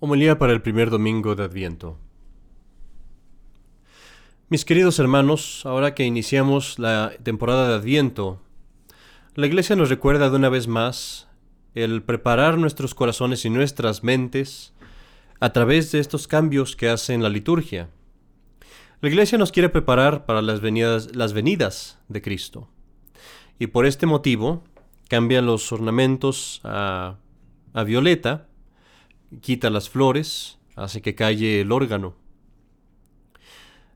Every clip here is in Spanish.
Homilía para el primer domingo de Adviento. Mis queridos hermanos, ahora que iniciamos la temporada de Adviento, la Iglesia nos recuerda de una vez más el preparar nuestros corazones y nuestras mentes a través de estos cambios que hace en la liturgia. La Iglesia nos quiere preparar para las venidas, las venidas de Cristo. Y por este motivo cambia los ornamentos a, a violeta, quita las flores, hace que calle el órgano.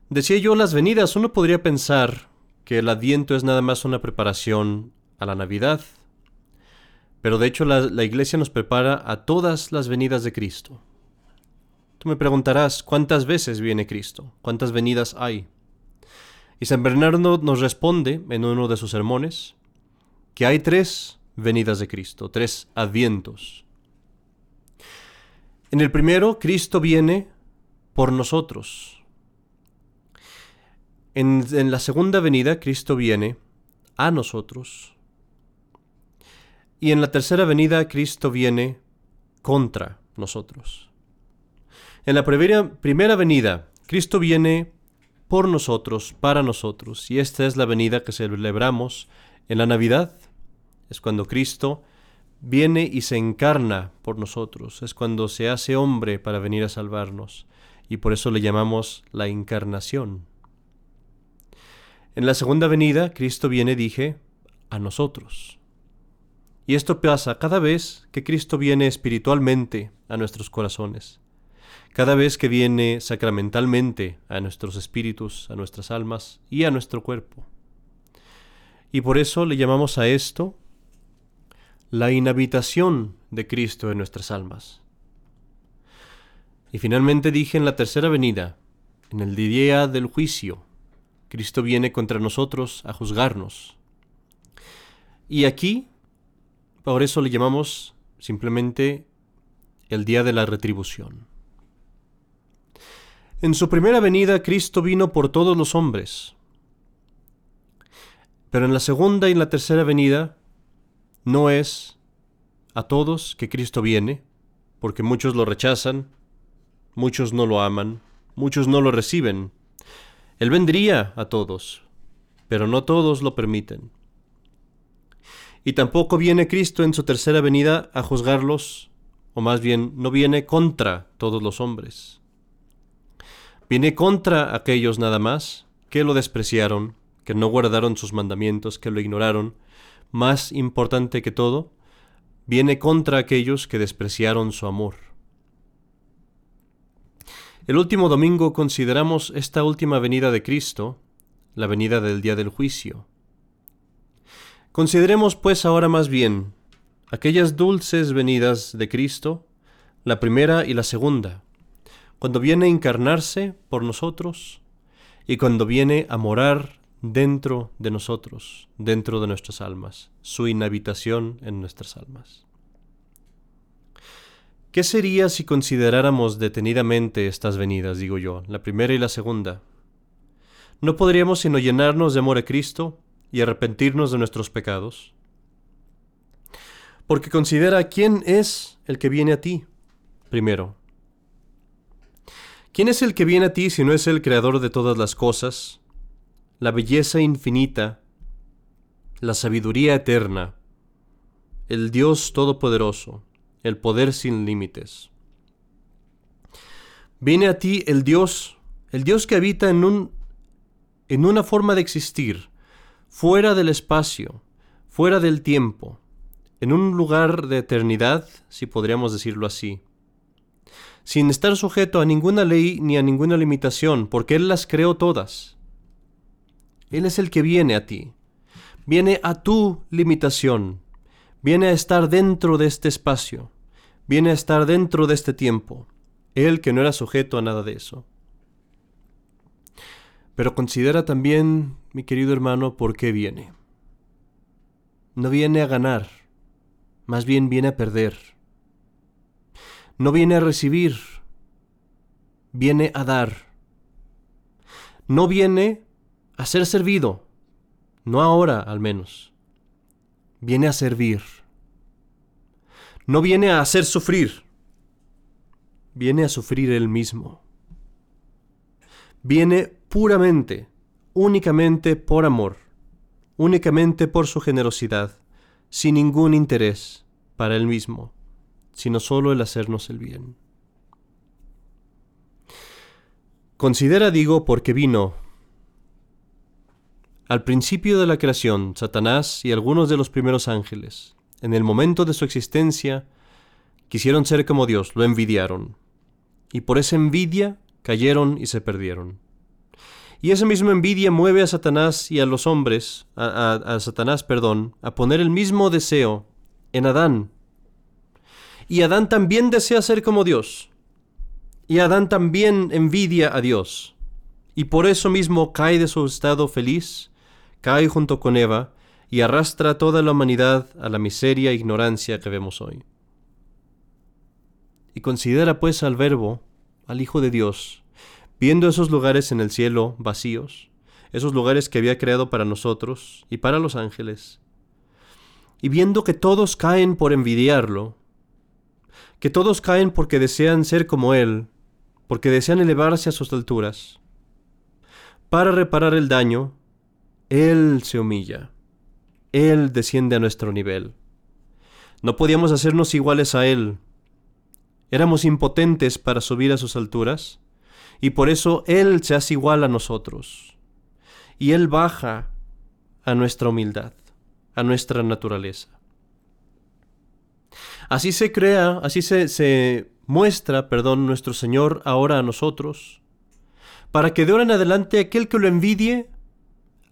Decía yo las venidas, uno podría pensar que el adviento es nada más una preparación a la Navidad, pero de hecho la, la iglesia nos prepara a todas las venidas de Cristo. Tú me preguntarás, ¿cuántas veces viene Cristo? ¿Cuántas venidas hay? Y San Bernardo nos responde en uno de sus sermones que hay tres venidas de Cristo, tres advientos. En el primero, Cristo viene por nosotros. En, la segunda venida, Cristo viene a nosotros. Y en la tercera venida, Cristo viene contra nosotros. En la primera, primera venida, Cristo viene por nosotros, para nosotros. Y esta es la venida que celebramos en la Navidad. Es cuando Cristo viene y se encarna por nosotros, es cuando se hace hombre para venir a salvarnos, y por eso le llamamos la encarnación. En la segunda venida, Cristo viene, dije, a nosotros. Y esto pasa cada vez que Cristo viene espiritualmente a nuestros corazones, cada vez que viene sacramentalmente a nuestros espíritus, a nuestras almas y a nuestro cuerpo. Y por eso le llamamos a esto la inhabitación de Cristo en nuestras almas. Y finalmente dije en la tercera venida, en el día del juicio, Cristo viene contra nosotros a juzgarnos. Y aquí, por eso le llamamos simplemente el día de la retribución. En su primera venida Cristo vino por todos los hombres, pero en la segunda y en la tercera venida no es a todos que Cristo viene, porque muchos lo rechazan, muchos no lo aman, muchos no lo reciben. Él vendría a todos, pero no todos lo permiten. Y tampoco viene Cristo en su tercera venida a juzgarlos, o más bien no viene contra todos los hombres. Viene contra aquellos nada más que lo despreciaron, que no guardaron sus mandamientos, que lo ignoraron, más importante que todo, viene contra aquellos que despreciaron su amor. El último domingo consideramos esta última venida de Cristo, la venida del día del juicio. Consideremos pues ahora más bien aquellas dulces venidas de Cristo, la primera y la segunda, cuando viene a encarnarse por nosotros y cuando viene a morar dentro de nosotros, dentro de nuestras almas, su inhabitación en nuestras almas. ¿Qué sería si consideráramos detenidamente estas venidas, digo yo, la primera y la segunda? ¿No podríamos sino llenarnos de amor a Cristo y arrepentirnos de nuestros pecados? Porque considera quién es el que viene a ti, primero. ¿Quién es el que viene a ti si no es el creador de todas las cosas, la belleza infinita, la sabiduría eterna, el Dios todopoderoso, el poder sin límites. Viene a ti el Dios, el Dios que habita en un en una forma de existir, fuera del espacio, fuera del tiempo, en un lugar de eternidad, si podríamos decirlo así, sin estar sujeto a ninguna ley ni a ninguna limitación, porque Él las creó todas. Él es el que viene a ti. Viene a tu limitación. Viene a estar dentro de este espacio. Viene a estar dentro de este tiempo. Él que no era sujeto a nada de eso. Pero considera también, mi querido hermano, por qué viene. No viene a ganar, más bien viene a perder. No viene a recibir, viene a dar. No viene a ser servido, no ahora al menos. Viene a servir. No viene a hacer sufrir, viene a sufrir él mismo. Viene puramente, únicamente por amor, únicamente por su generosidad, sin ningún interés para él mismo, sino solo el hacernos el bien. Considera, digo, porque vino. Al principio de la creación, Satanás y algunos de los primeros ángeles, en el momento de su existencia, quisieron ser como Dios, lo envidiaron, y por esa envidia cayeron y se perdieron. Y esa misma envidia mueve a Satanás y a los hombres, a, a, Satanás, perdón, a poner el mismo deseo en Adán. Y Adán también desea ser como Dios. Y Adán también envidia a Dios. Y por eso mismo cae de su estado feliz, cae junto con Eva, y arrastra a toda la humanidad a la miseria e ignorancia que vemos hoy. Y considera pues al Verbo, al Hijo de Dios, viendo esos lugares en el cielo vacíos, esos lugares que había creado para nosotros y para los ángeles, y viendo que todos caen por envidiarlo, que todos caen porque desean ser como Él, porque desean elevarse a sus alturas, para reparar el daño, Él se humilla, Él desciende a nuestro nivel. No podíamos hacernos iguales a Él, éramos impotentes para subir a sus alturas, y por eso Él se hace igual a nosotros. Y Él baja a nuestra humildad, a nuestra naturaleza. Así se crea, así se, muestra, perdón, nuestro Señor ahora a nosotros, para que de ahora en adelante aquel que lo envidie,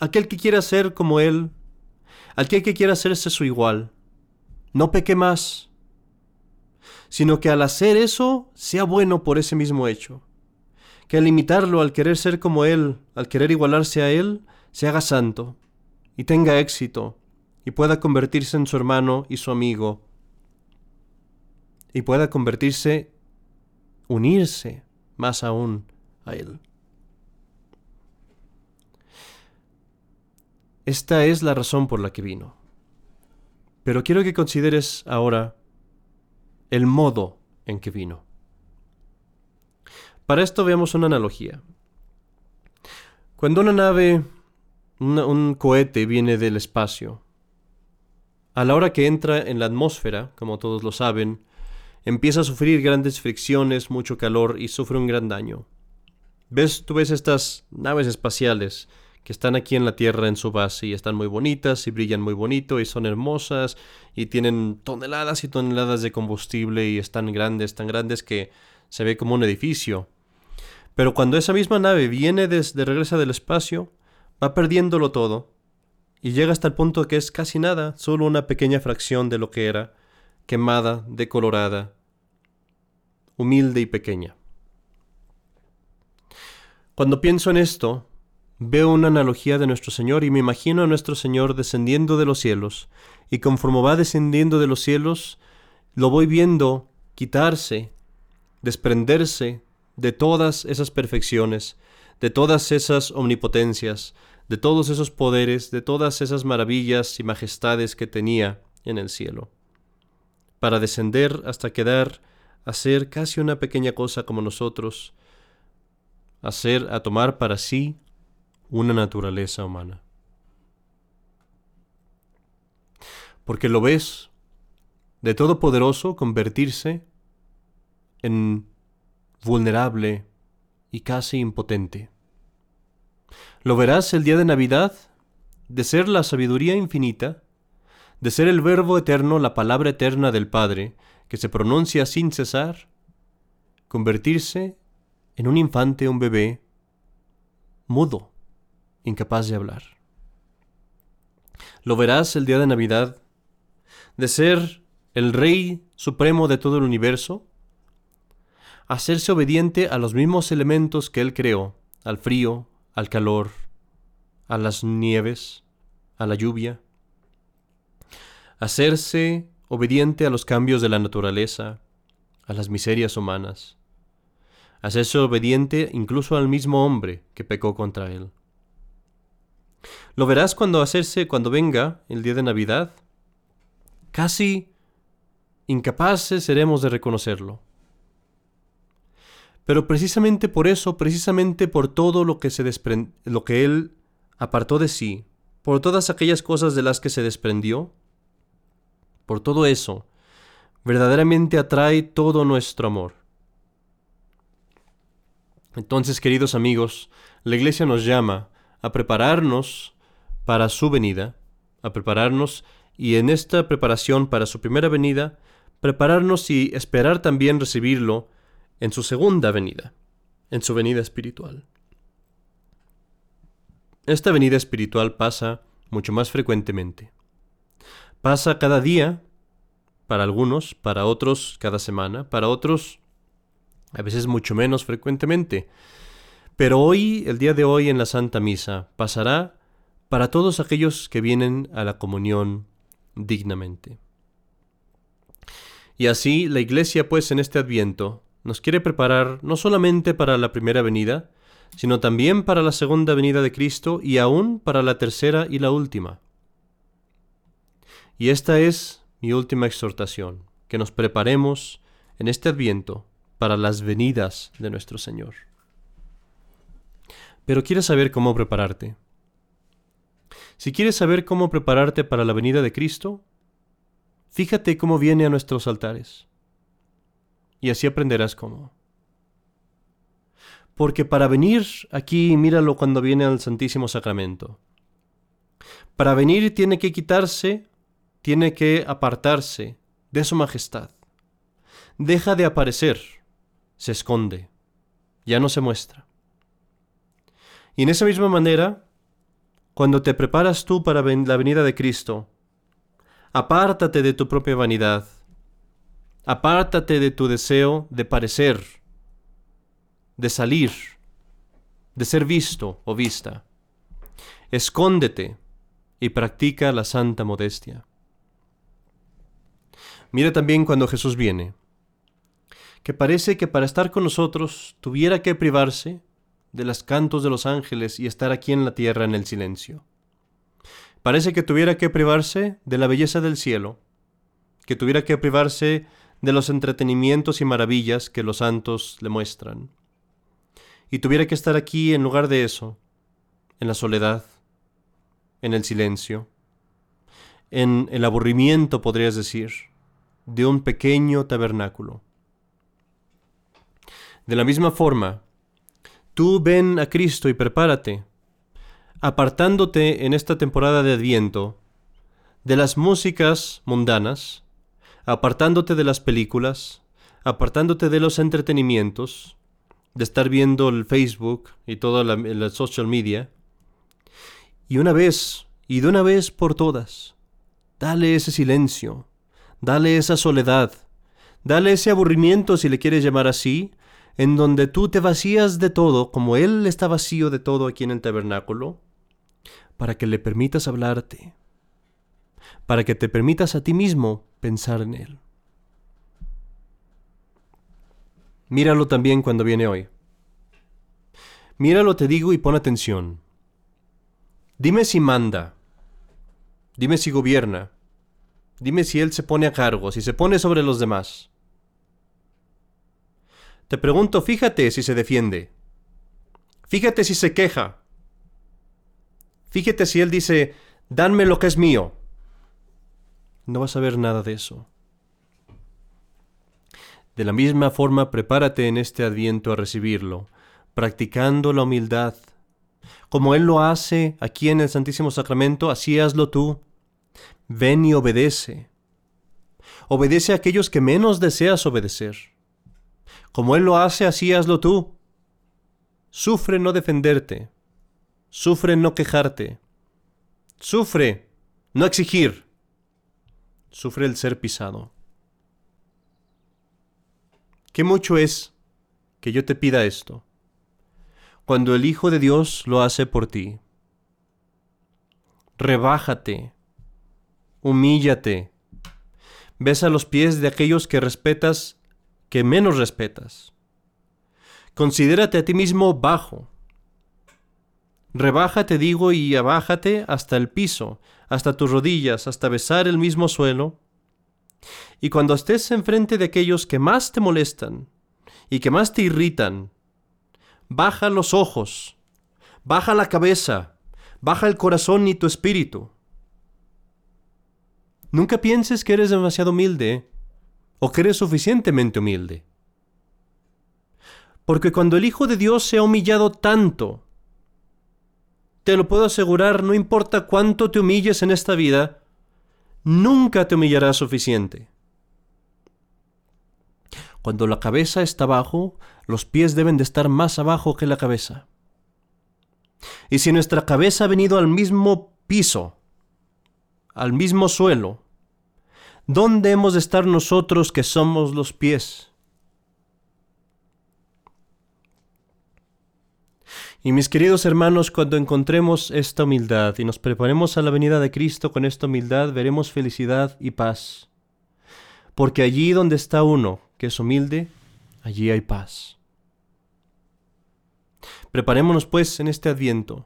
aquel que quiera ser como Él, aquel que quiera hacerse su igual, no peque más, sino que al hacer eso sea bueno por ese mismo hecho que al imitarlo, al querer ser como Él, al querer igualarse a Él, se haga santo y tenga éxito y pueda convertirse en su hermano y su amigo y pueda convertirse, unirse más aún a Él. Esta es la razón por la que vino. Pero quiero que consideres ahora el modo en que vino. Para esto veamos una analogía. Cuando una nave, un cohete viene del espacio, a la hora que entra en la atmósfera, como todos lo saben, empieza a sufrir grandes fricciones, mucho calor y sufre un gran daño. ¿Ves? Tú ves estas naves espaciales que están aquí en la Tierra en su base y están muy bonitas y brillan muy bonito y son hermosas y tienen toneladas y toneladas de combustible y están grandes, tan grandes que se ve como un edificio. Pero cuando esa misma nave viene desde regresa del espacio, va perdiéndolo todo y llega hasta el punto que es casi nada, solo una pequeña fracción de lo que era, quemada, decolorada, humilde y pequeña. Cuando pienso en esto, veo una analogía de nuestro Señor y me imagino a nuestro Señor descendiendo de los cielos, y conforme va descendiendo de los cielos, lo voy viendo quitarse, desprenderse de todas esas perfecciones, de todas esas omnipotencias, de todos esos poderes, de todas esas maravillas y majestades que tenía en el cielo, para descender hasta quedar a ser casi una pequeña cosa como nosotros, a a tomar para sí una naturaleza humana. Porque lo ves de todopoderoso convertirse en vulnerable y casi impotente. Lo verás el día de Navidad, de ser la sabiduría infinita, de ser el Verbo eterno, la palabra eterna del Padre, que se pronuncia sin cesar, convertirse en un infante, un bebé, mudo, incapaz de hablar. Lo verás el día de Navidad, de ser el Rey Supremo de todo el universo, hacerse obediente a los mismos elementos que Él creó, al frío, al calor, a las nieves, a la lluvia. Hacerse obediente a los cambios de la naturaleza, a las miserias humanas. Hacerse obediente incluso al mismo hombre que pecó contra Él. Lo verás cuando hacerse, cuando venga el día de Navidad. Casi incapaces seremos de reconocerlo Pero precisamente por eso, precisamente por todo lo que, se lo que Él apartó de sí, por todas aquellas cosas de las que se desprendió, por todo eso, verdaderamente atrae todo nuestro amor. Entonces, queridos amigos, la Iglesia nos llama a prepararnos para su venida, a prepararnos y en esta preparación para su primera venida, prepararnos y esperar también recibirlo en su segunda venida, en su venida espiritual. Esta venida espiritual pasa mucho más frecuentemente. Pasa cada día, para algunos, para otros cada semana, para otros a veces mucho menos frecuentemente. Pero hoy, el día de hoy en la Santa Misa, pasará para todos aquellos que vienen a la comunión dignamente. Y así la Iglesia, pues, en este adviento, nos quiere preparar no solamente para la primera venida, sino también para la segunda venida de Cristo y aún para la tercera y la última. Y esta es mi última exhortación, que nos preparemos en este adviento para las venidas de nuestro Señor. Pero ¿quieres saber cómo prepararte? Si quieres saber cómo prepararte para la venida de Cristo, fíjate cómo viene a nuestros altares. Y así aprenderás cómo. Porque para venir aquí, míralo cuando viene al Santísimo Sacramento. Para venir tiene que quitarse, tiene que apartarse de su majestad. Deja de aparecer se esconde, ya no se muestra. Y en esa misma manera, cuando te preparas tú para la venida de Cristo, apártate de tu propia vanidad, apártate de tu deseo de parecer, de salir, de ser visto o vista. Escóndete y practica la santa modestia. Mira también cuando Jesús viene que parece que para estar con nosotros tuviera que privarse de los cantos de los ángeles y estar aquí en la tierra en el silencio. Parece que tuviera que privarse de la belleza del cielo, que tuviera que privarse de los entretenimientos y maravillas que los santos le muestran, y tuviera que estar aquí en lugar de eso, en la soledad, en el silencio, en el aburrimiento, podrías decir, de un pequeño tabernáculo. De la misma forma, tú ven a Cristo y prepárate, apartándote en esta temporada de Adviento de las músicas mundanas, apartándote de las películas, apartándote de los entretenimientos, de estar viendo el Facebook y toda la, la social media, y una vez, y de una vez por todas, dale ese silencio, dale esa soledad, dale ese aburrimiento si le quieres llamar así, en donde tú te vacías de todo, como Él está vacío de todo aquí en el tabernáculo, para que le permitas hablarte, para que te permitas a ti mismo pensar en Él. Míralo también cuando viene hoy. Míralo, te digo, y pon atención. Dime si manda. Dime si gobierna. Dime si Él se pone a cargo, si se pone sobre los demás. Te pregunto, fíjate si se defiende. Fíjate si se queja. Fíjate si él dice, danme lo que es mío. No vas a ver nada de eso. De la misma forma, prepárate en este adviento a recibirlo, practicando la humildad. Como Él lo hace aquí en el Santísimo Sacramento, así hazlo tú. Ven y obedece. Obedece a aquellos que menos deseas obedecer. Como Él lo hace, así hazlo tú. Sufre no defenderte. Sufre no quejarte. Sufre no exigir. Sufre el ser pisado. ¿Qué mucho es que yo te pida esto? Cuando el Hijo de Dios lo hace por ti. Rebájate. Humíllate. Besa los pies de aquellos que respetas que menos respetas. Considérate a ti mismo bajo. Rebájate, digo, y abájate hasta el piso, hasta tus rodillas, hasta besar el mismo suelo. Y cuando estés enfrente de aquellos que más te molestan, y que más te irritan, baja los ojos, baja la cabeza, baja el corazón y tu espíritu. Nunca pienses que eres demasiado humilde o que eres suficientemente humilde. Porque cuando el Hijo de Dios se ha humillado tanto, te lo puedo asegurar, no importa cuánto te humilles en esta vida, nunca te humillará suficiente. Cuando la cabeza está abajo, los pies deben de estar más abajo que la cabeza. Y si nuestra cabeza ha venido al mismo piso, al mismo suelo, ¿dónde hemos de estar nosotros que somos los pies? Y mis queridos hermanos, cuando encontremos esta humildad y nos preparemos a la venida de Cristo con esta humildad, veremos felicidad y paz. Porque allí donde está uno que es humilde, allí hay paz. Preparémonos pues en este adviento,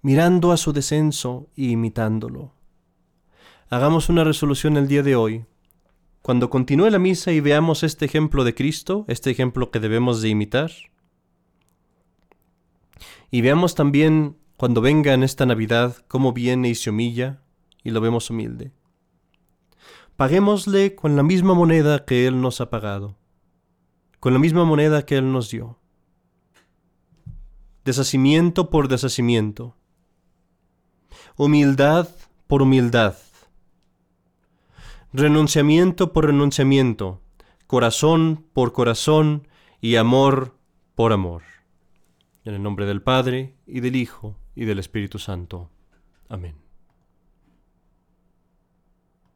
mirando a su descenso y imitándolo. Hagamos una resolución el día de hoy. Cuando continúe la misa y veamos este ejemplo de Cristo, este ejemplo que debemos de imitar, y veamos también cuando venga en esta Navidad cómo viene y se humilla y lo vemos humilde. Paguémosle con la misma moneda que Él nos ha pagado, con la misma moneda que Él nos dio. Deshacimiento por deshacimiento. Humildad por humildad. Renunciamiento por renunciamiento. Corazón por corazón y amor por amor. En el nombre del Padre, y del Hijo, y del Espíritu Santo. Amén.